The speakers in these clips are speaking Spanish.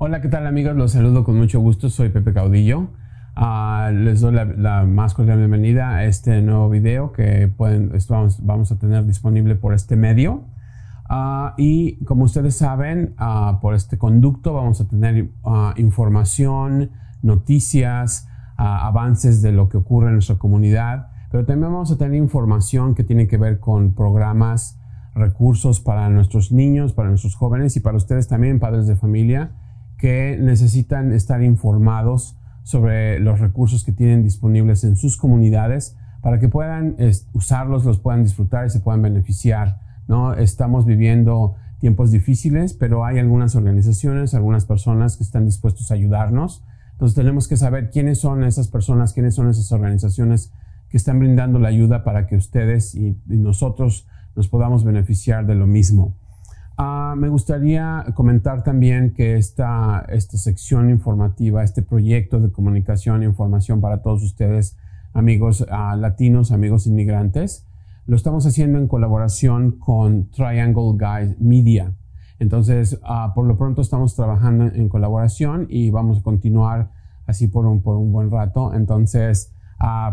Hola, ¿qué tal amigos? Los saludo con mucho gusto. Soy Pepe Caudillo. Uh, les doy la, la, más cordial bienvenida a este nuevo video que pueden, vamos, a tener disponible por este medio. Uh, y como ustedes saben, uh, por este conducto vamos a tener información, noticias, avances de lo que ocurre en nuestra comunidad, pero también vamos a tener información que tiene que ver con programas, recursos para nuestros niños, para nuestros jóvenes y para ustedes también, padres de familia que necesitan estar informados sobre los recursos que tienen disponibles en sus comunidades para que puedan usarlos, los puedan disfrutar y se puedan beneficiar. ¿no? Estamos viviendo tiempos difíciles, pero hay algunas organizaciones, algunas personas que están dispuestos a ayudarnos. Entonces tenemos que saber quiénes son esas personas, quiénes son esas organizaciones que están brindando la ayuda para que ustedes y, y nosotros nos podamos beneficiar de lo mismo. Uh, me gustaría comentar también que esta, esta sección informativa, este proyecto de comunicación e información para todos ustedes, amigos uh, latinos, amigos inmigrantes, lo estamos haciendo en colaboración con Triangle Guide Media. Entonces, uh, por lo pronto estamos trabajando en colaboración y vamos a continuar así por un, por un buen rato. Entonces,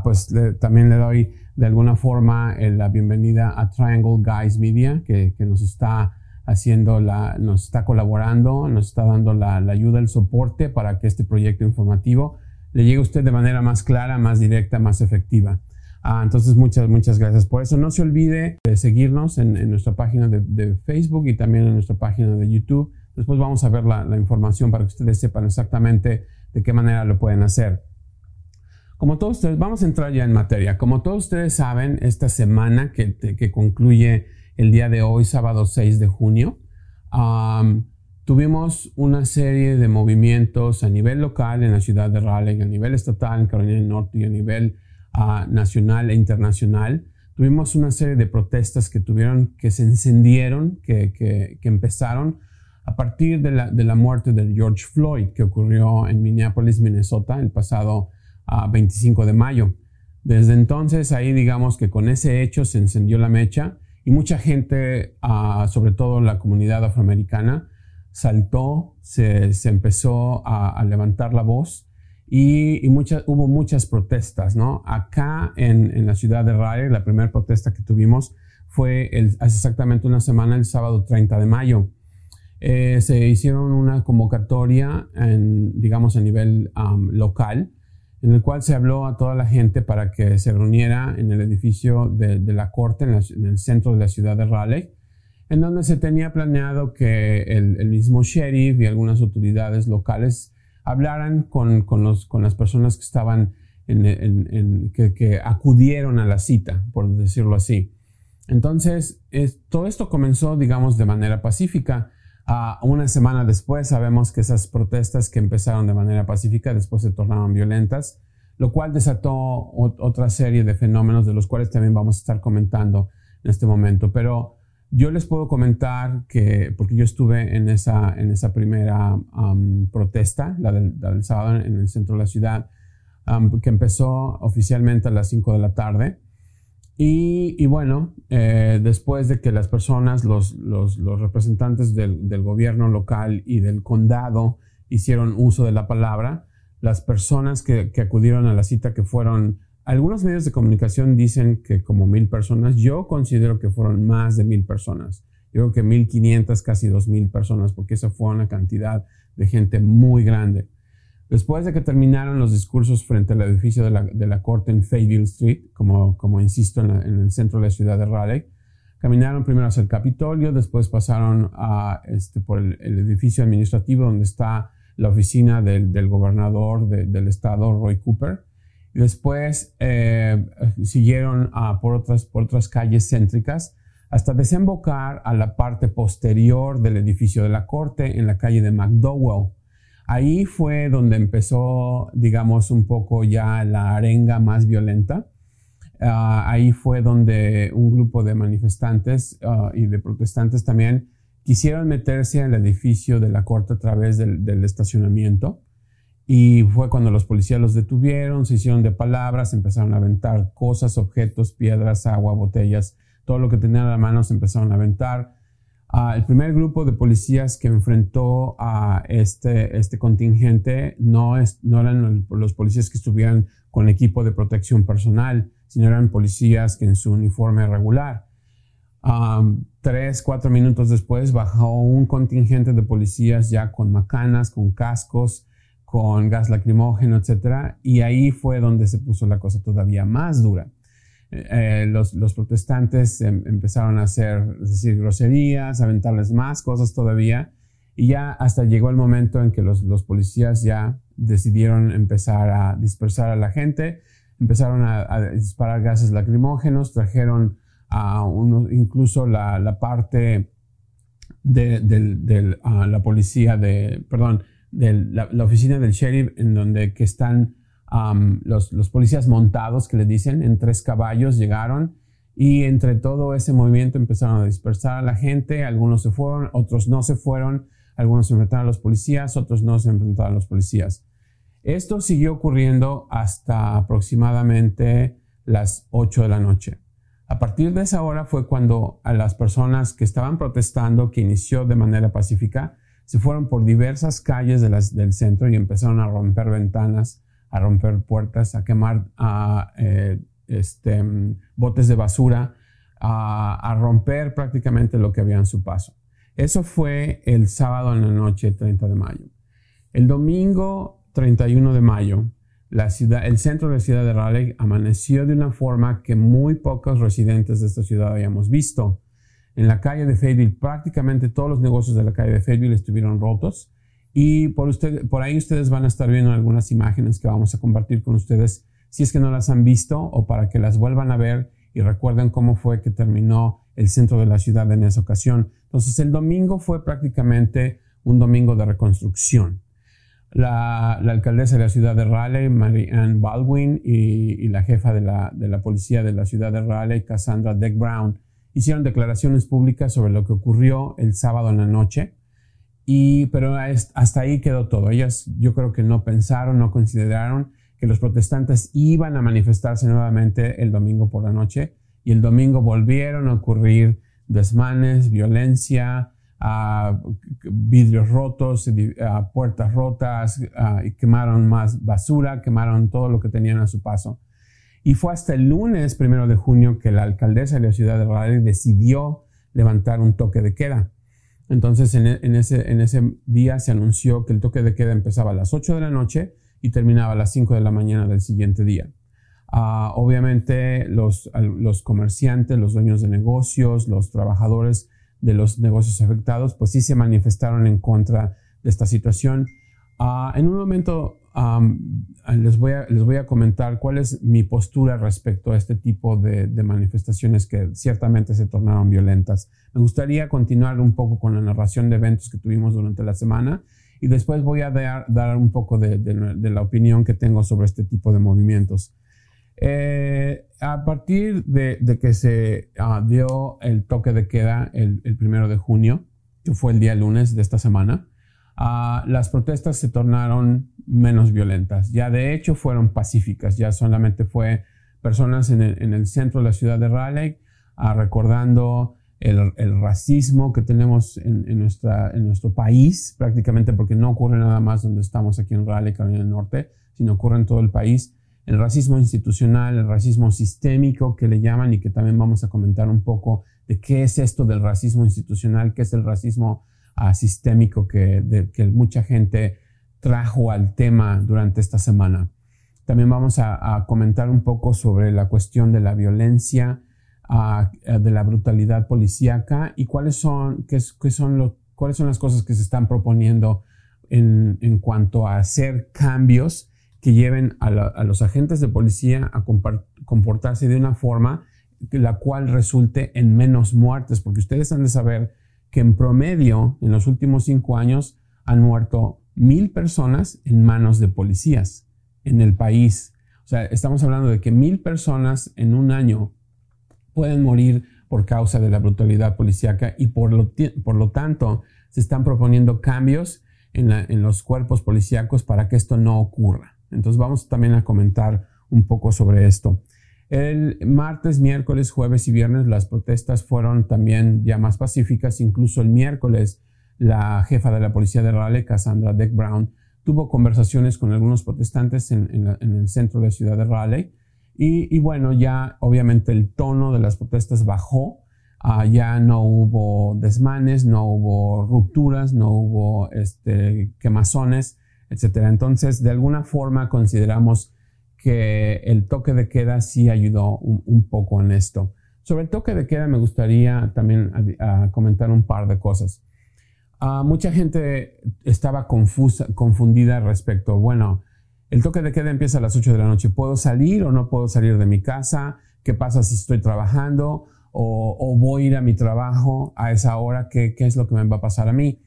pues también le doy de alguna forma eh, la bienvenida a Triangle Guys Media, que, que nos está haciendo la, nos está colaborando, nos está dando la, ayuda, el soporte para que este proyecto informativo le llegue a usted de manera más clara, más directa, más efectiva. Ah, entonces, muchas, muchas gracias por eso. No se olvide de seguirnos en, nuestra página de, Facebook y también en nuestra página de YouTube. Después vamos a ver la, información para que ustedes sepan exactamente de qué manera lo pueden hacer. Como todos ustedes, vamos a entrar ya en materia. Como todos ustedes saben, esta semana que, que concluye el día de hoy, sábado 6 de junio. tuvimos una serie de movimientos a nivel local en la ciudad de Raleigh, a nivel estatal en Carolina del Norte y a nivel ah, nacional e internacional. Tuvimos una serie de protestas que tuvieron, que se encendieron, que, que, empezaron a partir de la, de la, muerte de George Floyd, que ocurrió en Minneapolis, Minnesota, el pasado 25 ah, de mayo. Desde entonces, ahí digamos que con ese hecho se encendió la mecha y mucha gente, ah, sobre todo la comunidad afroamericana, saltó, se, empezó a, levantar la voz y, hubo muchas protestas, ¿no? Acá en, la ciudad de Raleigh, la primera protesta que tuvimos fue hace exactamente una semana, el sábado 30 de mayo. Eh, se hicieron una convocatoria, en, digamos, a nivel local en el cual se habló a toda la gente para que se reuniera en el edificio de, la corte, en, el centro de la ciudad de Raleigh, en donde se tenía planeado que el, mismo sheriff y algunas autoridades locales hablaran con, las personas que estaban en, que, acudieron a la cita, por decirlo así. Entonces, todo esto comenzó, digamos, de manera pacífica. Uh, una semana después sabemos que esas protestas que empezaron de manera pacífica después se tornaron violentas, lo cual desató otra serie de fenómenos de los cuales también vamos a estar comentando en este momento. Pero yo les puedo comentar que, porque yo estuve en esa, en esa primera protesta, la del, sábado en el centro de la ciudad, que empezó oficialmente a las 5 de la tarde. Y, bueno, eh, después de que las personas, los, los, los representantes del, gobierno local y del condado hicieron uso de la palabra, las personas que, acudieron a la cita, que fueron, algunos medios de comunicación dicen que como mil personas, yo considero que fueron más de mil personas. Yo creo que mil quinientas, casi dos mil personas, porque esa fue una cantidad de gente muy grande. Después de que terminaron los discursos frente al edificio de la, corte en Fayetteville Street, como, como insisto, en, el centro de la ciudad de Raleigh, caminaron primero hacia el Capitolio, después pasaron este, por el, edificio administrativo donde está la oficina del, del gobernador del estado, Roy Cooper, y después eh, siguieron por, otras, por otras calles céntricas hasta desembocar a la parte posterior del edificio de la corte en la calle de McDowell. Ahí fue donde empezó, digamos, un poco ya la arenga más violenta. Ah, ahí fue donde un grupo de manifestantes ah, y de protestantes también quisieron meterse al edificio de la corte a través del, estacionamiento. Y fue cuando los policías los detuvieron, se hicieron de palabras, empezaron a aventar cosas, objetos, piedras, agua, botellas, todo lo que tenían a la mano empezaron a aventar Ah, el primer grupo de policías que enfrentó a este, este contingente no, es, no eran los policías que estuvieran con equipo de protección personal, sino eran policías que en su uniforme regular. tres, cuatro minutos después bajó un contingente de policías ya con macanas, con cascos, con gas lacrimógeno, etc. Y ahí fue donde se puso la cosa todavía más dura. Eh, los, protestantes em, empezaron a hacer, decir, groserías, aventarles más cosas todavía. Y ya hasta llegó el momento en que los, policías ya decidieron empezar a dispersar a la gente, empezaron a, disparar gases lacrimógenos, trajeron a uno, incluso la, parte de, la policía de, perdón, de la, la, oficina del sheriff en donde que están los, policías montados que le dicen en tres caballos llegaron y entre todo ese movimiento empezaron a dispersar a la gente, algunos se fueron, otros no se fueron, algunos se enfrentaron a los policías, otros no se enfrentaron a los policías. Esto siguió ocurriendo hasta aproximadamente las 8 de la noche. A partir de esa hora fue cuando a las personas que estaban protestando, que inició de manera pacífica, se fueron por diversas calles del centro y empezaron a romper ventanas, a romper puertas, a quemar eh, este, botes de basura, a, romper prácticamente lo que había en su paso. Eso fue el sábado en la noche 30 de mayo. El domingo 31 de mayo, la ciudad, el centro de la ciudad de Raleigh amaneció de una forma que muy pocos residentes de esta ciudad habíamos visto. En la calle de Fayetteville, prácticamente todos los negocios de la calle de Fayetteville estuvieron rotos y por, usted, por ahí ustedes van a estar viendo algunas imágenes que vamos a compartir con ustedes si es que no las han visto o para que las vuelvan a ver y recuerden cómo fue que terminó el centro de la ciudad en esa ocasión. Entonces el domingo fue prácticamente un domingo de reconstrucción. La, alcaldesa de la ciudad de Raleigh, Mary Ann Baldwin, y, la jefa de la, de la, policía de la ciudad de Raleigh, Cassandra Deck Brown, hicieron declaraciones públicas sobre lo que ocurrió el sábado en la noche y, pero hasta ahí quedó todo. Ellas yo creo que no pensaron, no consideraron que los protestantes iban a manifestarse nuevamente el domingo por la noche y el domingo volvieron a ocurrir desmanes, violencia, vidrios rotos, puertas rotas, y quemaron más basura, quemaron todo lo que tenían a su paso. Y fue hasta el lunes primero de junio que la alcaldesa de la ciudad de Raleigh decidió levantar un toque de queda. Entonces, en, ese, día se anunció que el toque de queda empezaba a las 8 de la noche y terminaba a las 5 de la mañana del siguiente día. Ah, obviamente, los, comerciantes, los dueños de negocios, los trabajadores de los negocios afectados, pues sí se manifestaron en contra de esta situación. Ah, en un momento les, voy a, les voy a comentar cuál es mi postura respecto a este tipo de, manifestaciones que ciertamente se tornaron violentas. Me gustaría continuar un poco con la narración de eventos que tuvimos durante la semana y después voy a dar, dar un poco de, de, la opinión que tengo sobre este tipo de movimientos. Eh, a partir de, que se ah, dio el toque de queda el, el primero de junio, que fue el día lunes de esta semana, Ah, las protestas se tornaron menos violentas. Ya de hecho fueron pacíficas, ya solamente fue personas en el, centro de la ciudad de Raleigh ah, recordando el, racismo que tenemos en, nuestra, en nuestro país, prácticamente porque no ocurre nada más donde estamos aquí en Raleigh, Carolina del Norte, sino ocurre en todo el país. El racismo institucional, el racismo sistémico que le llaman y que también vamos a comentar un poco de qué es esto del racismo institucional, qué es el racismo sistémico que, mucha gente trajo al tema durante esta semana. También vamos a, comentar un poco sobre la cuestión de la violencia, de la brutalidad policíaca y cuáles son, qué, son cuáles son las cosas que se están proponiendo en, cuanto a hacer cambios que lleven a, a, los agentes de policía a comportarse de una forma la cual resulte en menos muertes, porque ustedes han de saber que en promedio en los últimos cinco años han muerto mil personas en manos de policías en el país. O sea, estamos hablando de que mil personas en un año pueden morir por causa de la brutalidad policíaca y por lo, por lo tanto se están proponiendo cambios en, en los cuerpos policíacos para que esto no ocurra. Entonces vamos también a comentar un poco sobre esto. El martes, miércoles, jueves y viernes las protestas fueron también ya más pacíficas. Incluso el miércoles la jefa de la policía de Raleigh, Cassandra Deck Brown, tuvo conversaciones con algunos protestantes en, el centro de la ciudad de Raleigh. Y, bueno, ya obviamente el tono de las protestas bajó. Ah, ya no hubo desmanes, no hubo rupturas, no hubo este, quemazones, etc. Entonces, de alguna forma consideramos que el toque de queda sí ayudó un, poco en esto. Sobre el toque de queda me gustaría también comentar un par de cosas. Ah, mucha gente estaba confusa, confundida respecto, bueno, el toque de queda empieza a las 8 de la noche, ¿puedo salir o no puedo salir de mi casa? ¿Qué pasa si estoy trabajando? ¿O, voy a ir a mi trabajo a esa hora? ¿Qué, es lo que me va a pasar a mí?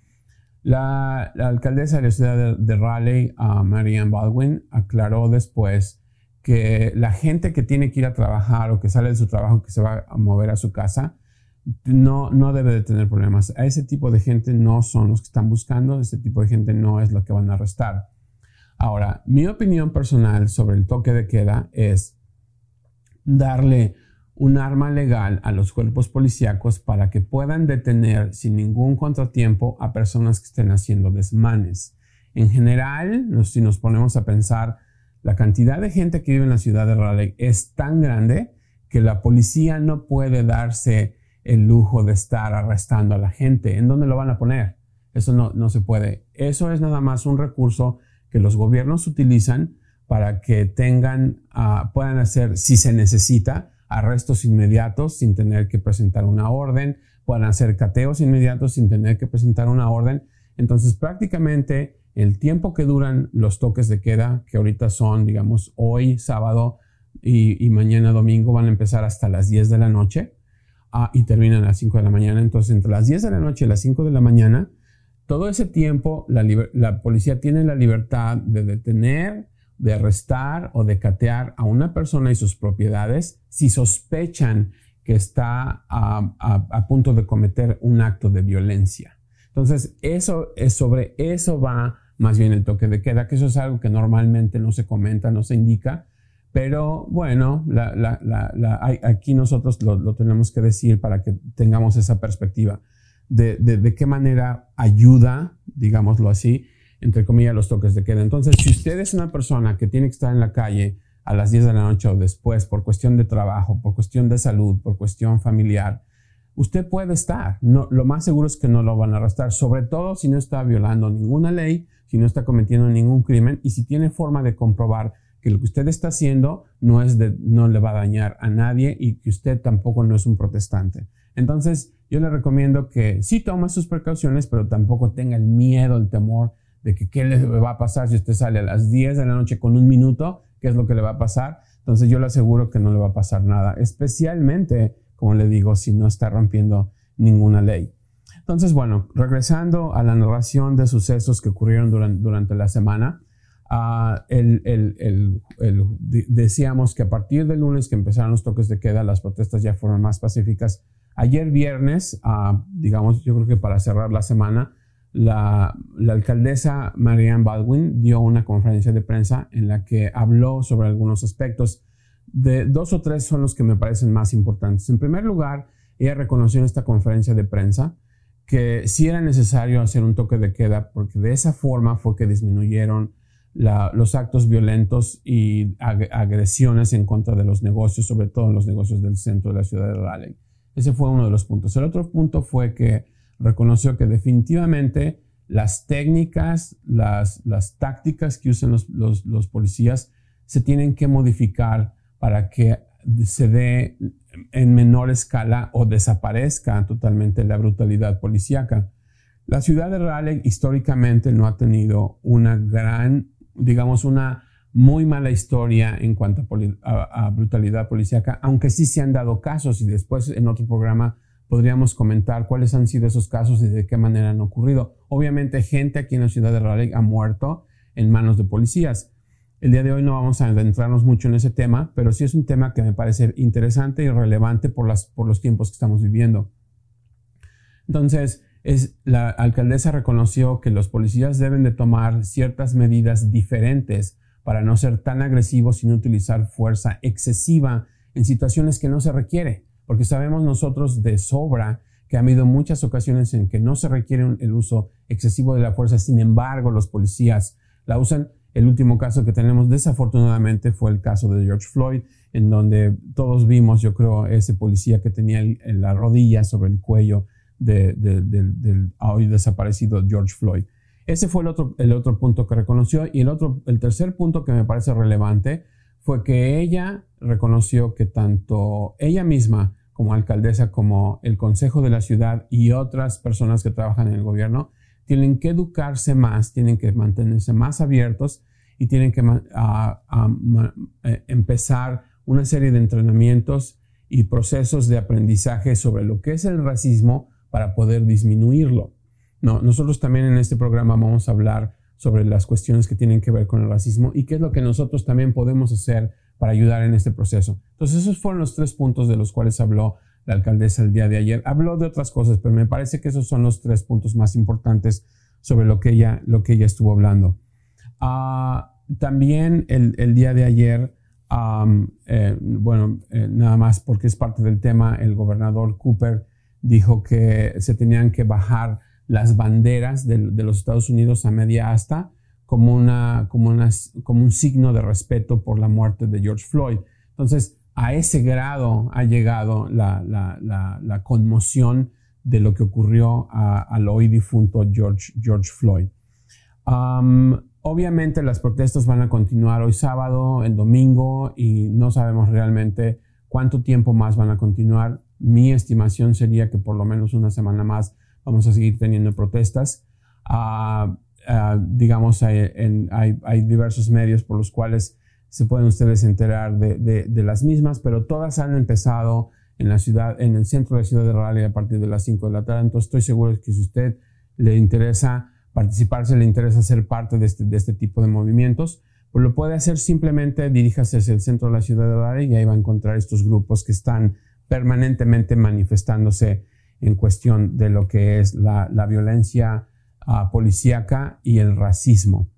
La, alcaldesa de la ciudad de, Raleigh, uh, Marianne Baldwin, aclaró después que la gente que tiene que ir a trabajar o que sale de su trabajo, que se va a mover a su casa, no, no debe de tener problemas. A ese tipo de gente no son los que están buscando, ese tipo de gente no es lo que van a arrestar. Ahora, mi opinión personal sobre el toque de queda es darle un arma legal a los cuerpos policíacos para que puedan detener sin ningún contratiempo a personas que estén haciendo desmanes. En general, si nos ponemos a pensar, la cantidad de gente que vive en la ciudad de Raleigh es tan grande que la policía no puede darse el lujo de estar arrestando a la gente. ¿En dónde lo van a poner? Eso no, no se puede. Eso es nada más un recurso que los gobiernos utilizan para que tengan, ah, puedan hacer, si se necesita, arrestos inmediatos sin tener que presentar una orden, puedan hacer cateos inmediatos sin tener que presentar una orden. Entonces, prácticamente el tiempo que duran los toques de queda, que ahorita son, digamos, hoy sábado y, mañana domingo, van a empezar hasta las 10 de la noche Ah, y terminan a las 5 de la mañana. Entonces, entre las 10 de la noche y las 5 de la mañana, todo ese tiempo la, policía tiene la libertad de detener, de arrestar o de catear a una persona y sus propiedades si sospechan que está a, punto de cometer un acto de violencia. Entonces, eso es sobre eso va más bien el toque de queda, que eso es algo que normalmente no se comenta, no se indica, pero bueno, aquí nosotros lo, tenemos que decir para que tengamos esa perspectiva de, de, qué manera ayuda, digámoslo así, entre comillas, los toques de queda. Entonces, si usted es una persona que tiene que estar en la calle a las 10 de la noche o después por cuestión de trabajo, por cuestión de salud, por cuestión familiar, usted puede estar. Lo más seguro es que no lo van a arrestar, sobre todo si no está violando ninguna ley, si no está cometiendo ningún crimen y si tiene forma de comprobar que lo que usted está haciendo no, le va a dañar a nadie y que usted tampoco no es un protestante. Entonces, yo le recomiendo que sí tome sus precauciones, pero tampoco tenga el miedo, el temor de que qué le va a pasar si usted sale a las 10 de la noche con un minuto, qué es lo que le va a pasar. Entonces, yo le aseguro que no le va a pasar nada, especialmente, como le digo, si no está rompiendo ninguna ley. Entonces, bueno, regresando a la narración de sucesos que ocurrieron durante, durante la semana, Ah, el, decíamos que a partir del lunes que empezaron los toques de queda, las protestas ya fueron más pacíficas. Ayer viernes, ah, digamos, yo creo que para cerrar la semana, la, alcaldesa Marianne Baldwin dio una conferencia de prensa en la que habló sobre algunos aspectos. De dos o tres son los que me parecen más importantes. En primer lugar, ella reconoció en esta conferencia de prensa que sí era necesario hacer un toque de queda porque de esa forma fue que disminuyeron los actos violentos y agresiones en contra de los negocios, sobre todo en los negocios del centro de la ciudad de Raleigh. Ese fue uno de los puntos. El otro punto fue que reconoció que definitivamente las técnicas, las, las tácticas que usan los, los, policías se tienen que modificar para que se dé en menor escala o desaparezca totalmente la brutalidad policíaca. La ciudad de Raleigh históricamente no ha tenido una gran digamos, una muy mala historia en cuanto a, brutalidad policíaca, aunque sí se han dado casos y después en otro programa podríamos comentar cuáles han sido esos casos y de qué manera han ocurrido. Obviamente gente aquí en la ciudad de Raleigh ha muerto en manos de policías. El día de hoy no vamos a adentrarnos mucho en ese tema, pero sí es un tema que me parece interesante y relevante por, las, por los tiempos que estamos viviendo. Entonces, la alcaldesa reconoció que los policías deben de tomar ciertas medidas diferentes para no ser tan agresivos sin utilizar fuerza excesiva en situaciones que no se requiere, porque sabemos nosotros de sobra que ha habido muchas ocasiones en que no se requiere el uso excesivo de la fuerza, sin embargo los policías la usan. El último caso que tenemos desafortunadamente fue el caso de George Floyd, en donde todos vimos, yo creo, ese policía que tenía la rodilla sobre el cuello del hoy desaparecido George Floyd. Ese fue el otro, el otro punto que reconoció y el, otro, el tercer punto que me parece relevante fue que ella reconoció que tanto ella misma como alcaldesa, como el Consejo de la Ciudad y otras personas que trabajan en el gobierno, tienen que educarse más, tienen que mantenerse más abiertos y tienen que eh, empezar una serie de entrenamientos y procesos de aprendizaje sobre lo que es el racismo para poder disminuirlo. No, nosotros también en este programa vamos a hablar sobre las cuestiones que tienen que ver con el racismo y qué es lo que nosotros también podemos hacer para ayudar en este proceso. Entonces, esos fueron los tres puntos de los cuales habló la alcaldesa el día de ayer. Habló de otras cosas, pero me parece que esos son los tres puntos más importantes sobre lo que ella, lo que ella estuvo hablando. Ah, también el, día de ayer, eh, bueno, eh, nada más porque es parte del tema, el gobernador Cooper dijo que se tenían que bajar las banderas de, de los Estados Unidos a media asta como, una, como, una, como un signo de respeto por la muerte de George Floyd. Entonces, a ese grado ha llegado la, la, la, conmoción de lo que ocurrió al hoy difunto George, George Floyd. Obviamente las protestas van a continuar hoy sábado, el domingo, y no sabemos realmente cuánto tiempo más van a continuar. Mi estimación sería que por lo menos una semana más vamos a seguir teniendo protestas. Uh, Ah, digamos, hay, hay, diversos medios por los cuales se pueden ustedes enterar de, de, las mismas, pero todas han empezado en la ciudad, en el centro de la ciudad de Raleigh a partir de las 5 de la tarde. Entonces estoy seguro que si usted le interesa participar, si le interesa ser parte de este, de este tipo de movimientos, pues lo puede hacer simplemente diríjase hacia el centro de la ciudad de Raleigh y ahí va a encontrar estos grupos que están permanentemente manifestándose en cuestión de lo que es la, violencia policíaca y el racismo.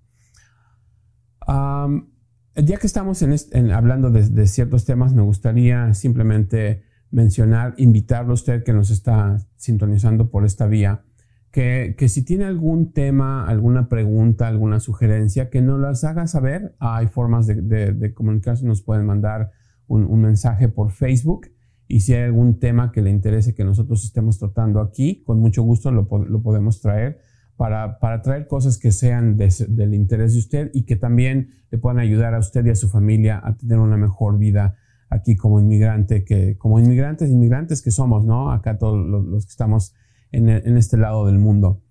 ya que estamos hablando de, ciertos temas, me gustaría simplemente mencionar, invitarlo a usted que nos está sintonizando por esta vía, que, si tiene algún tema, alguna pregunta, alguna sugerencia, que nos las haga saber. Hay formas de, comunicarse, nos pueden mandar un, mensaje por Facebook. Y si hay algún tema que le interese que nosotros estemos tratando aquí, con mucho gusto lo podemos traer para, traer cosas que sean del interés de usted y que también le puedan ayudar a usted y a su familia a tener una mejor vida aquí como inmigrante, que como inmigrantes, inmigrantes que somos, ¿no? Acá todos los, que estamos en, este lado del mundo.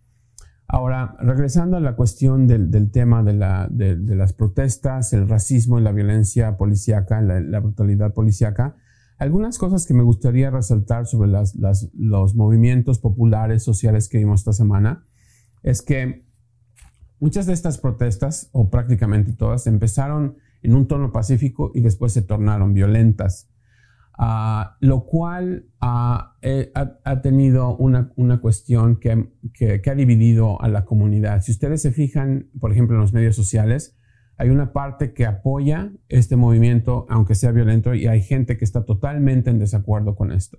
Ahora, regresando a la cuestión del, tema de, las protestas, el racismo y la violencia policíaca, la, brutalidad policíaca, algunas cosas que me gustaría resaltar sobre los movimientos populares sociales que vimos esta semana es que muchas de estas protestas, o prácticamente todas, empezaron en un tono pacífico y después se tornaron violentas, ah, lo cual eh, ha, tenido una, cuestión que, ha dividido a la comunidad. Si ustedes se fijan, por ejemplo, en los medios sociales, hay una parte que apoya este movimiento, aunque sea violento, y hay gente que está totalmente en desacuerdo con esto.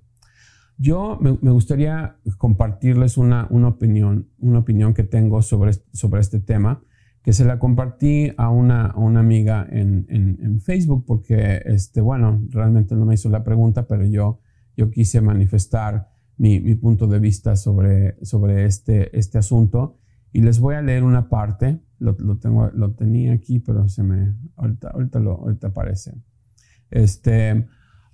Yo me, gustaría compartirles una, opinión, una opinión que tengo sobre, sobre este tema, que se la compartí a una, amiga en, Facebook, porque, este, bueno, realmente no me hizo la pregunta, pero yo, yo quise manifestar mi, punto de vista sobre, sobre este, este asunto. Y les voy a leer una parte, lo, tengo, lo tenía aquí, pero se me, ahorita, ahorita, lo, ahorita aparece. Este,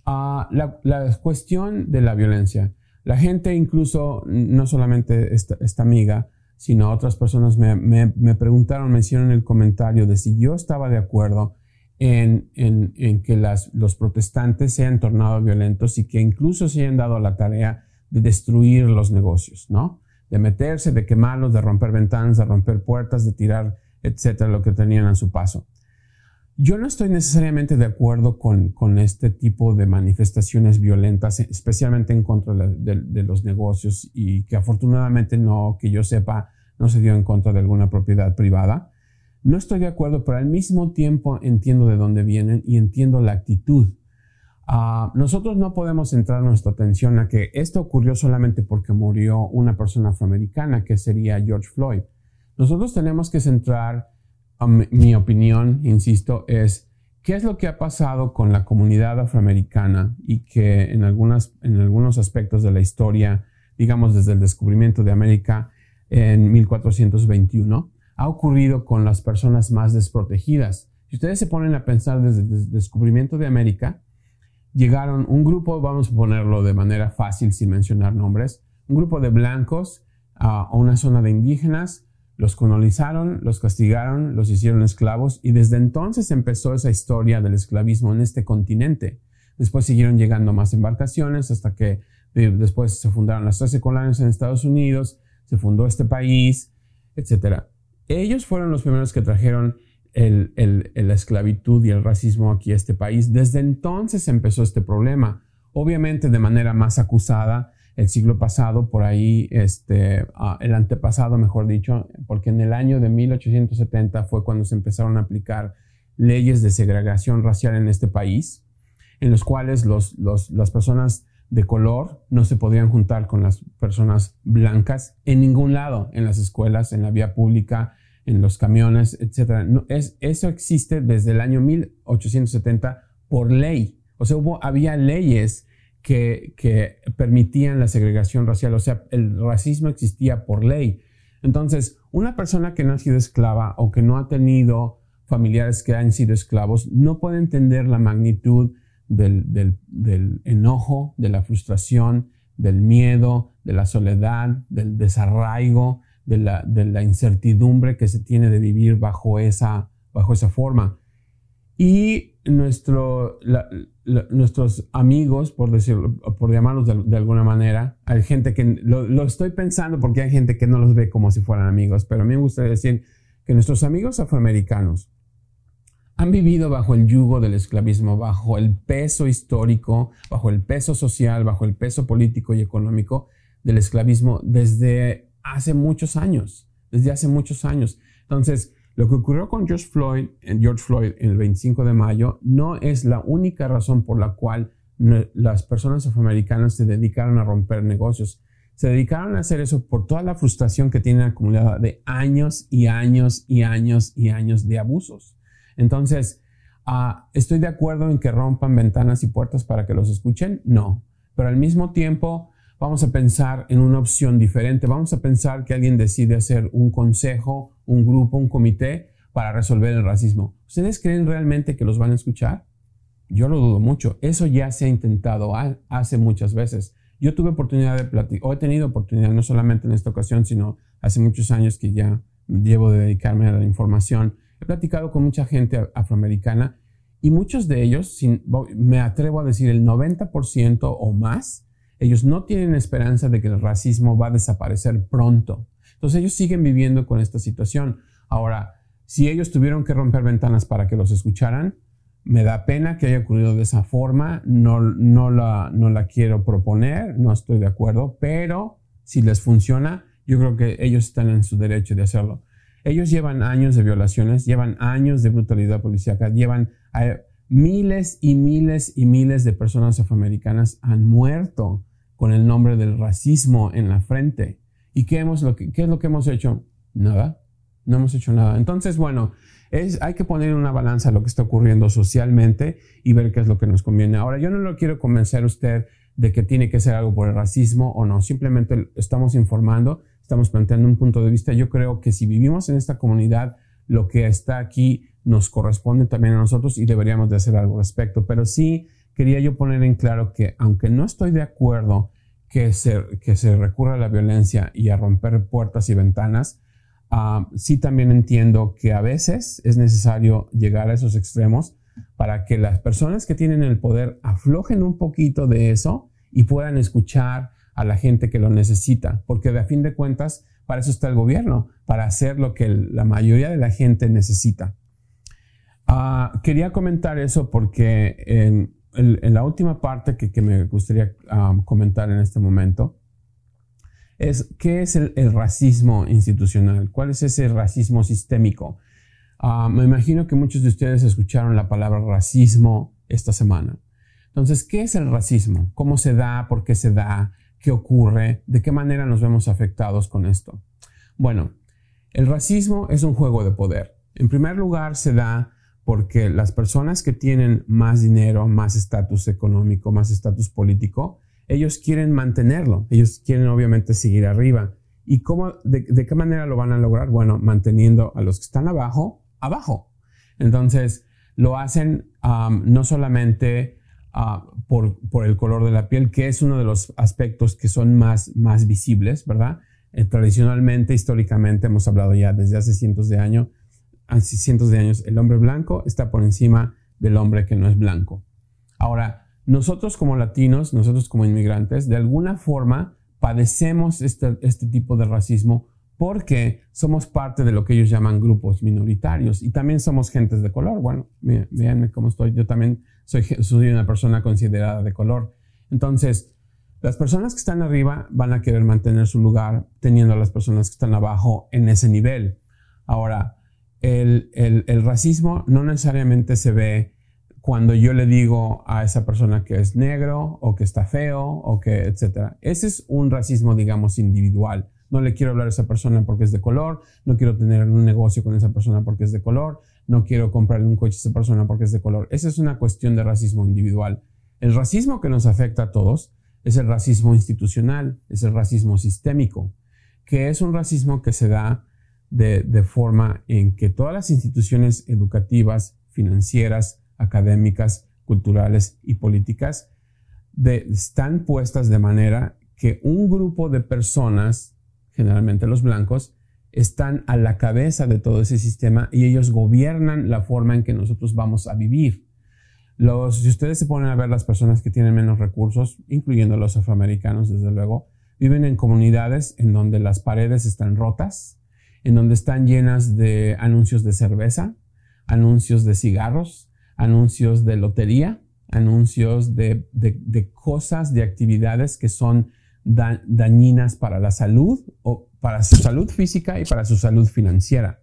la, cuestión de la violencia. La gente incluso, no solamente esta, amiga, sino otras personas me, preguntaron, me hicieron el comentario de si yo estaba de acuerdo en, que los protestantes se hayan tornado violentos y que incluso se hayan dado la tarea de destruir los negocios, ¿no? De meterse, de quemarlos, de romper ventanas, de romper puertas, de tirar, etcétera, lo que tenían a su paso. Yo no estoy necesariamente de acuerdo con, este tipo de manifestaciones violentas, especialmente en contra de, los negocios y que afortunadamente no, que yo sepa, no se dio en contra de alguna propiedad privada. No estoy de acuerdo, pero al mismo tiempo entiendo de dónde vienen y entiendo la actitud. Ah, nosotros no podemos centrar nuestra atención a que esto ocurrió solamente porque murió una persona afroamericana, que sería George Floyd. Nosotros tenemos que centrar, mi opinión, insisto, es qué es lo que ha pasado con la comunidad afroamericana y que en, algunas, en algunos aspectos de la historia, digamos desde el descubrimiento de América en 1421, ha ocurrido con las personas más desprotegidas. Si ustedes se ponen a pensar desde el descubrimiento de América, llegaron un grupo, vamos a ponerlo de manera fácil sin mencionar nombres, un grupo de blancos a una zona de indígenas, los colonizaron, los castigaron, los hicieron esclavos y desde entonces empezó esa historia del esclavismo en este continente. Después siguieron llegando más embarcaciones hasta que eh, después se fundaron las 13 colonias en Estados Unidos, se fundó este país, etc. Ellos fueron los primeros que trajeron la esclavitud y el racismo aquí a este país. Desde entonces empezó este problema, obviamente de manera más acusada el siglo pasado, por ahí, este, el antepasado, mejor dicho, porque en el año de 1870 fue cuando se empezaron a aplicar leyes de segregación racial en este país, en los cuales las personas de color no se podían juntar con las personas blancas en ningún lado, en las escuelas, en la vía pública, en los camiones, etc. Es, eso existe desde el año 1870 por ley. O sea, hubo, había leyes que, que permitían la segregación racial. O sea, el racismo existía por ley. Entonces, una persona que no ha sido esclava o que no ha tenido familiares que han sido esclavos no puede entender la magnitud del, enojo, de la frustración, del miedo, de la soledad, del desarraigo, de la, de la incertidumbre que se tiene de vivir bajo esa, bajo esa forma. Y nuestro, nuestros amigos, por decirlo, por llamarlos de, alguna manera, hay gente que lo, lo, estoy pensando porque hay gente que no los ve como si fueran amigos, pero a mí me gustaría decir que nuestros amigos afroamericanos han vivido bajo el yugo del esclavismo, bajo el peso histórico, bajo el peso social, bajo el peso político y económico del esclavismo desde hace muchos años, desde hace muchos años. Entonces, lo que ocurrió con George Floyd, George Floyd el 25 de mayo no es la única razón por la cual las personas afroamericanas se dedicaron a romper negocios. Se dedicaron a hacer eso por toda la frustración que tienen acumulada de años y años y años y años de abusos. Entonces, ah, ¿estoy de acuerdo en que rompan ventanas y puertas para que los escuchen? No. Pero al mismo tiempo, vamos a pensar en una opción diferente. Vamos a pensar que alguien decide hacer un consejo, un grupo, un comité para resolver el racismo. ¿Ustedes creen realmente que los van a escuchar? Yo lo dudo mucho. Eso ya se ha intentado hace muchas veces. Yo tuve oportunidad de platicar, o he tenido oportunidad, no solamente en esta ocasión, sino hace muchos años que ya llevo de dedicarme a la información. He platicado con mucha gente afroamericana y muchos de ellos, me atrevo a decir el 90% o más, ellos no tienen esperanza de que el racismo va a desaparecer pronto. Entonces ellos siguen viviendo con esta situación. Ahora, si ellos tuvieron que romper ventanas para que los escucharan, me da pena que haya ocurrido de esa forma, no, no, la, no la quiero proponer, no estoy de acuerdo, pero si les funciona, yo creo que ellos están en su derecho de hacerlo. Ellos llevan años de violaciones, llevan años de brutalidad policíaca, llevan eh, miles y miles y miles de personas afroamericanas han muerto con el nombre del racismo en la frente. ¿Y qué, hemos, lo qué es lo que hemos hecho? Nada. No hemos hecho nada. Entonces, bueno, es, hay que poner en una balanza lo que está ocurriendo socialmente y ver qué es lo que nos conviene. Ahora, yo no lo quiero convencer a usted de que tiene que ser algo por el racismo o no. Simplemente estamos informando, estamos planteando un punto de vista. Yo creo que si vivimos en esta comunidad, lo que está aquí nos corresponde también a nosotros y deberíamos de hacer algo al respecto. Pero sí quería yo poner en claro que aunque no estoy de acuerdo que se, que se recurra a la violencia y a romper puertas y ventanas, ah, sí también entiendo que a veces es necesario llegar a esos extremos para que las personas que tienen el poder aflojen un poquito de eso y puedan escuchar a la gente que lo necesita, porque de a fin de cuentas para eso está el gobierno, para hacer lo que la mayoría de la gente necesita. Ah, quería comentar eso porque la última parte que, me gustaría um, comentar en este momento es qué es el, racismo institucional, cuál es ese racismo sistémico. Uh, me imagino que muchos de ustedes escucharon la palabra racismo esta semana. Entonces, ¿qué es el racismo? ¿Cómo se da? ¿Por qué se da? ¿Qué ocurre? ¿De qué manera nos vemos afectados con esto? Bueno, el racismo es un juego de poder. En primer lugar, se da porque las personas que tienen más dinero, más estatus económico, más estatus político, ellos quieren mantenerlo, ellos quieren obviamente seguir arriba. ¿Y cómo, de, qué manera lo van a lograr? Bueno, manteniendo a los que están abajo, abajo. Entonces, lo hacen no solamente ah, por, el color de la piel, que es uno de los aspectos que son más, más visibles, ¿verdad? Eh, tradicionalmente, históricamente, hemos hablado ya desde hace cientos de años, hace cientos de años, el hombre blanco está por encima del hombre que no es blanco. Ahora, nosotros como latinos, nosotros como inmigrantes, de alguna forma padecemos este, este tipo de racismo porque somos parte de lo que ellos llaman grupos minoritarios y también somos gentes de color. Bueno, véanme cómo estoy. Yo también soy, soy una persona considerada de color. Entonces, las personas que están arriba van a querer mantener su lugar teniendo a las personas que están abajo en ese nivel. Ahora, el, el, racismo no necesariamente se ve cuando yo le digo a esa persona que es negro o que está feo o que, etcétera. Ese es un racismo, digamos, individual. No le quiero hablar a esa persona porque es de color, no quiero tener un negocio con esa persona porque es de color, no quiero comprarle un coche a esa persona porque es de color. Esa es una cuestión de racismo individual. El racismo que nos afecta a todos es el racismo institucional, es el racismo sistémico, que es un racismo que se da de, forma en que todas las instituciones educativas, financieras, académicas, culturales y políticas están puestas de manera que un grupo de personas, generalmente los blancos, están a la cabeza de todo ese sistema y ellos gobiernan la forma en que nosotros vamos a vivir. Si ustedes se ponen a ver las personas que tienen menos recursos, incluyendo los afroamericanos, desde luego, viven en comunidades en donde las paredes están rotas, en donde están llenas de anuncios de cerveza, anuncios de cigarros, anuncios de lotería, anuncios de, cosas, de actividades que son dañinas para la salud o para su salud física y para su salud financiera.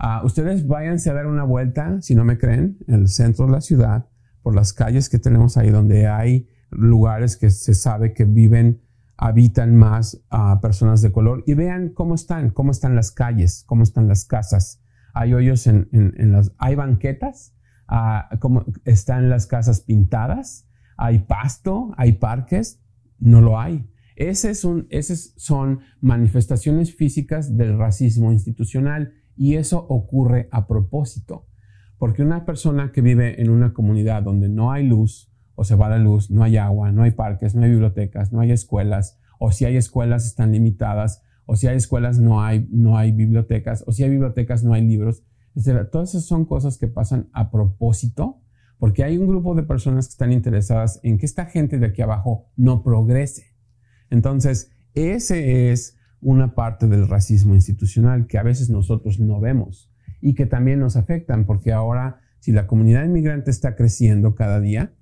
Ah, ustedes váyanse a dar una vuelta, si no me creen, en el centro de la ciudad, por las calles que tenemos ahí donde hay lugares que se sabe que viven, habitan más personas de color y vean cómo están, cómo están las calles, cómo están las casas. Hay hoyos en, en las, hay banquetas como están las casas pintadas, hay pasto, hay parques, no lo hay. Esas son, esas son manifestaciones físicas del racismo institucional y eso ocurre a propósito. Porque una persona que vive en una comunidad donde no hay luz o se va la luz, no hay agua, no hay parques, no hay bibliotecas, no hay escuelas, o si hay escuelas están limitadas, o si hay escuelas no hay, no hay bibliotecas, o si hay bibliotecas no hay libros, Todas esas son cosas que pasan a propósito porque hay un grupo de personas que están interesadas en que esta gente de aquí abajo no progrese. Entonces, ese es una parte del racismo institucional que a veces nosotros no vemos y que también nos afectan porque ahora si la comunidad inmigrante está creciendo cada día,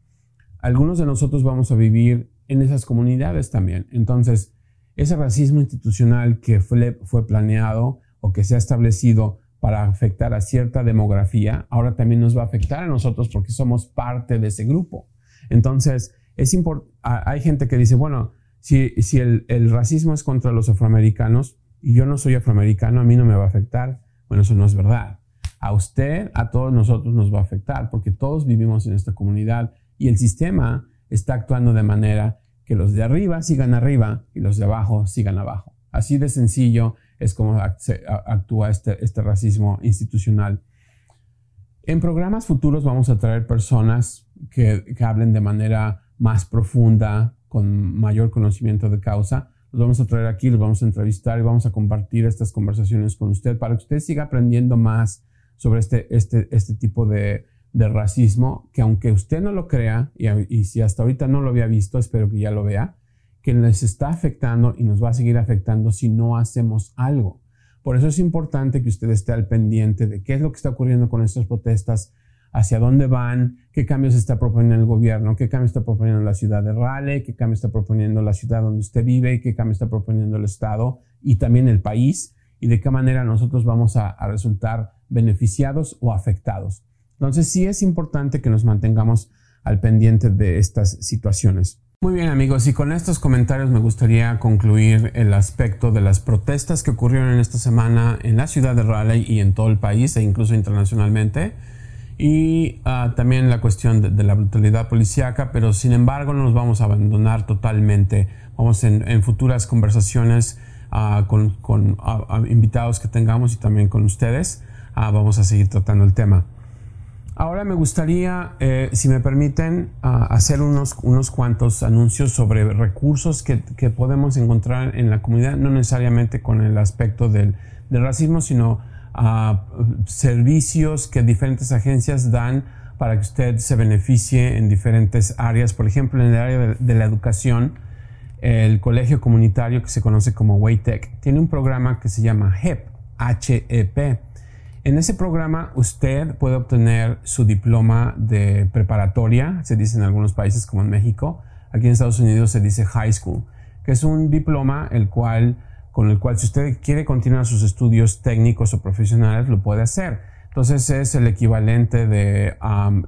algunos de nosotros vamos a vivir en esas comunidades también. Entonces, ese racismo institucional que fue, fue planeado o que se ha establecido para afectar a cierta demografía, ahora también nos va a afectar a nosotros porque somos parte de ese grupo. Entonces, es hay gente que dice, bueno, si, el, el, racismo es contra los afroamericanos y yo no soy afroamericano, a mí no me va a afectar. Bueno, eso no es verdad. A usted, a todos nosotros nos va a afectar porque todos vivimos en esta comunidad y el sistema está actuando de manera que los de arriba sigan arriba y los de abajo sigan abajo. Así de sencillo es como actúa este, este racismo institucional. En programas futuros vamos a traer personas que, hablen de manera más profunda, con mayor conocimiento de causa. Los vamos a traer aquí, los vamos a entrevistar y vamos a compartir estas conversaciones con usted para que usted siga aprendiendo más sobre este, este, este tipo de, de racismo, que aunque usted no lo crea, y, si hasta ahorita no lo había visto, espero que ya lo vea, que les está afectando y nos va a seguir afectando si no hacemos algo. Por eso es importante que usted esté al pendiente de qué es lo que está ocurriendo con estas protestas, hacia dónde van, qué cambios está proponiendo el gobierno, qué cambios está proponiendo la ciudad de Raleigh, qué cambios está proponiendo la ciudad donde usted vive, qué cambios está proponiendo el Estado y también el país y de qué manera nosotros vamos a resultar beneficiados o afectados. Entonces sí es importante que nos mantengamos al pendiente de estas situaciones. Muy bien amigos, y con estos comentarios me gustaría concluir el aspecto de las protestas que ocurrieron en esta semana en la ciudad de Raleigh y en todo el país e incluso internacionalmente y ah, también la cuestión de, la brutalidad policíaca, pero sin embargo no nos vamos a abandonar totalmente. Vamos en, futuras conversaciones ah, con, ah, invitados que tengamos y también con ustedes, vamos a seguir tratando el tema. Ahora me gustaría, eh, si me permiten, hacer unos, unos cuantos anuncios sobre recursos que, que, podemos encontrar en la comunidad, no necesariamente con el aspecto del, del racismo, sino a servicios que diferentes agencias dan para que usted se beneficie en diferentes áreas. Por ejemplo, en el área de, la educación, el colegio comunitario que se conoce como Waytech tiene un programa que se llama HEP, HEP. En ese programa usted puede obtener su diploma de preparatoria, se dice en algunos países como en México, aquí en Estados Unidos se dice high school, que es un diploma el cual con el cual si usted quiere continuar sus estudios técnicos o profesionales, lo puede hacer. Entonces es el equivalente de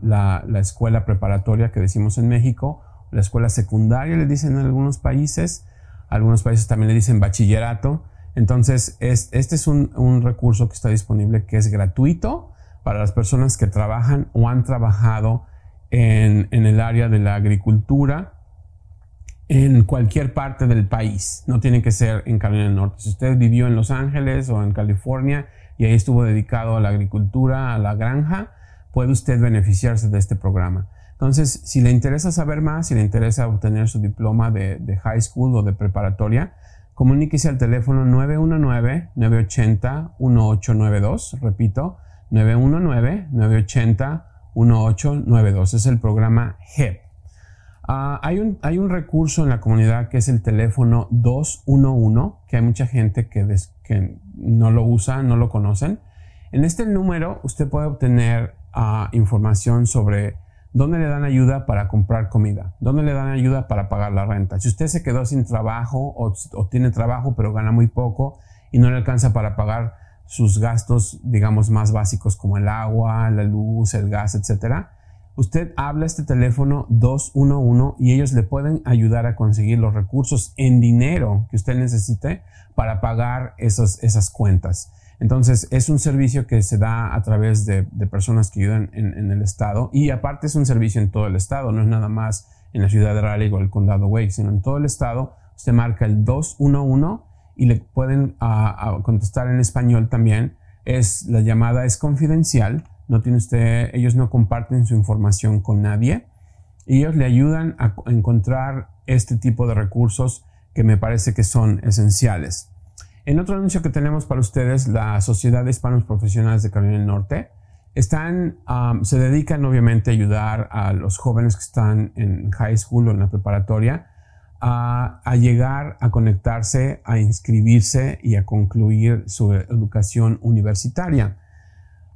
la, escuela preparatoria que decimos en México, la escuela secundaria le dicen en algunos países, algunos países también le dicen bachillerato. Entonces es, este es un, recurso que está disponible que es gratuito para las personas que trabajan o han trabajado en, en el área de la agricultura en cualquier parte del país, no tiene que ser en Carolina del Norte. Si usted vivió en Los Ángeles o en California y ahí estuvo dedicado a la agricultura, a la granja, puede usted beneficiarse de este programa. Entonces, si le interesa saber más, si le interesa obtener su diploma de, high school o de preparatoria, comuníquese al teléfono 919-980-1892. Repito, 919-980-1892. Es el programa HEP. Ah, hay, un, recurso en la comunidad que es el teléfono 211, que hay mucha gente que, que no lo usa, no lo conocen. En este número usted puede obtener ah, información sobre dónde le dan ayuda para comprar comida, dónde le dan ayuda para pagar la renta. Si usted se quedó sin trabajo o, tiene trabajo pero gana muy poco y no le alcanza para pagar sus gastos, digamos, más básicos como el agua, la luz, el gas, etcétera, usted habla este teléfono 211 y ellos le pueden ayudar a conseguir los recursos en dinero que usted necesite para pagar esas cuentas. Entonces, es un servicio que se da a través de, personas que ayudan en, el estado y aparte es un servicio en todo el estado, no es nada más en la ciudad de Raleigh o el condado Wake, sino en todo el estado. Usted marca el 211 y le pueden contestar en español también. Es, la llamada es confidencial no tiene usted, ellos no comparten su información con nadie. Ellos le ayudan a encontrar este tipo de recursos que me parece que son esenciales. En otro anuncio que tenemos para ustedes, la Sociedad de Hispanos Profesionales de Carolina del Norte, se dedican obviamente a ayudar a los jóvenes que están en high school o en la preparatoria a, a, llegar a conectarse, a inscribirse y a concluir su educación universitaria.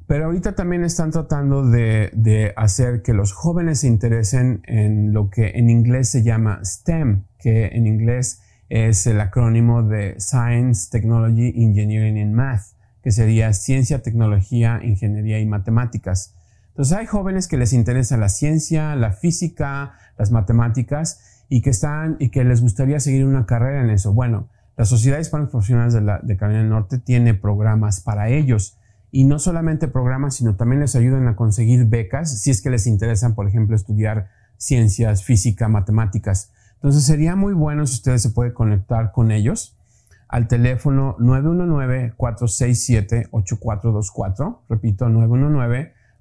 Pero ahorita también están tratando de, hacer que los jóvenes se interesen en lo que en inglés se llama STEM, que en inglés es el acrónimo de Science, Technology, Engineering and Math, que sería ciencia, tecnología, ingeniería y matemáticas. Entonces hay jóvenes que les interesa la ciencia, la física, las matemáticas y que están y que les gustaría seguir una carrera en eso. Bueno, la Sociedad Hispana Profesionales de, la, de Carolina del Norte tiene programas para ellos y no solamente programas, sino también les ayudan a conseguir becas si es que les interesan, por ejemplo, estudiar ciencias, física, matemáticas. Entonces sería muy bueno si ustedes se pueden conectar con ellos al teléfono 919-467-8424. Repito,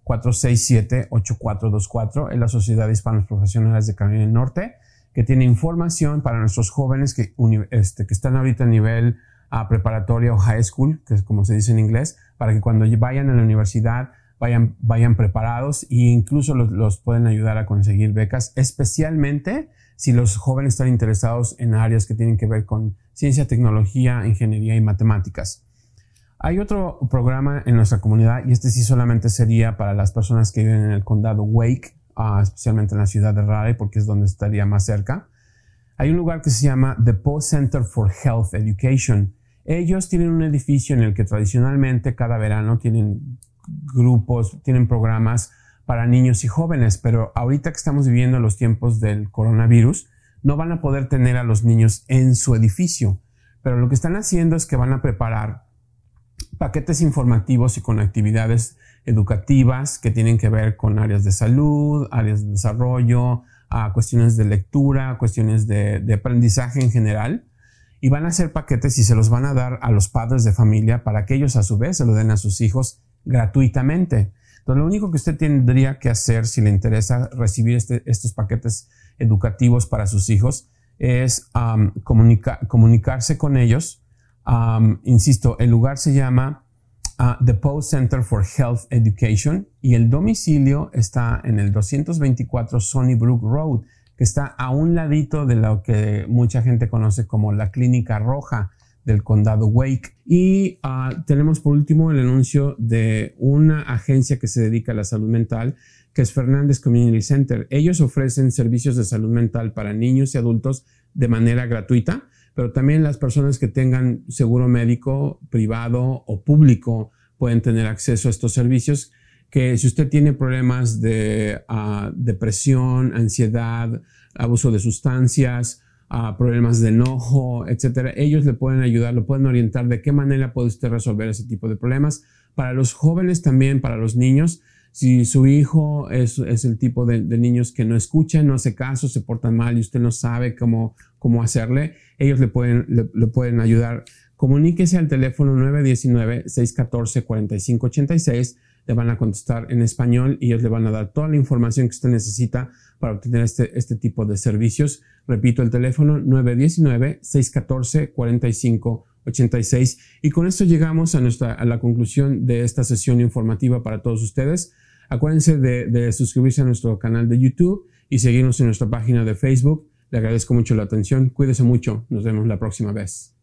919-467-8424 es la Sociedad de Hispanos Profesionales de Carolina del Norte, que tiene información para nuestros jóvenes que, este, que están ahorita a nivel a preparatoria o high school, que es como se dice en inglés, para que cuando vayan a la universidad vayan, vayan preparados e incluso los, pueden ayudar a conseguir becas, especialmente si los jóvenes están interesados en áreas que tienen que ver con ciencia, tecnología, ingeniería y matemáticas. Hay otro programa en nuestra comunidad y este sí solamente sería para las personas que viven en el condado Wake, ah, especialmente en la ciudad de Raleigh, porque es donde estaría más cerca. Hay un lugar que se llama The Post Center for Health Education ellos tienen un edificio en el que tradicionalmente cada verano tienen grupos, tienen programas para niños y jóvenes, pero ahorita que estamos viviendo los tiempos del coronavirus, no van a poder tener a los niños en su edificio, pero lo que están haciendo es que van a preparar paquetes informativos y con actividades educativas que tienen que ver con áreas de salud, áreas de desarrollo, cuestiones de lectura, cuestiones de, de, aprendizaje en general. Y van a hacer paquetes y se los van a dar a los padres de familia para que ellos a su vez se lo den a sus hijos gratuitamente. Entonces, lo único que usted tendría que hacer si le interesa recibir este, estos paquetes educativos para sus hijos es um, comunicarse con ellos. Insisto, el lugar se llama uh, The Post Center for Health Education y el domicilio está en el 224 Brook Road, que está a un ladito de lo que mucha gente conoce como la Clínica Roja del condado Wake. Y uh, tenemos por último el anuncio de una agencia que se dedica a la salud mental, que es Fernández Community Center. Ellos ofrecen servicios de salud mental para niños y adultos de manera gratuita, pero también las personas que tengan seguro médico privado o público pueden tener acceso a estos servicios que si usted tiene problemas de uh, depresión, ansiedad, abuso de sustancias, problemas de enojo, etcétera, ellos le pueden ayudar, lo pueden orientar de qué manera puede usted resolver ese tipo de problemas. Para los jóvenes también, para los niños, si su hijo es, es el tipo de, de, niños que no escuchan, no hace caso, se portan mal y usted no sabe cómo, cómo hacerle, ellos le pueden, le, le pueden ayudar. Comuníquese al teléfono 919-614-4586 le van a contestar en español y ellos le van a dar toda la información que usted necesita para obtener este, este tipo de servicios. Repito, el teléfono 919-614-4586. Y con esto llegamos a, nuestra, a la conclusión de esta sesión informativa para todos ustedes. Acuérdense de, de suscribirse a nuestro canal de YouTube y seguirnos en nuestra página de Facebook. Le agradezco mucho la atención. Cuídese mucho. Nos vemos la próxima vez.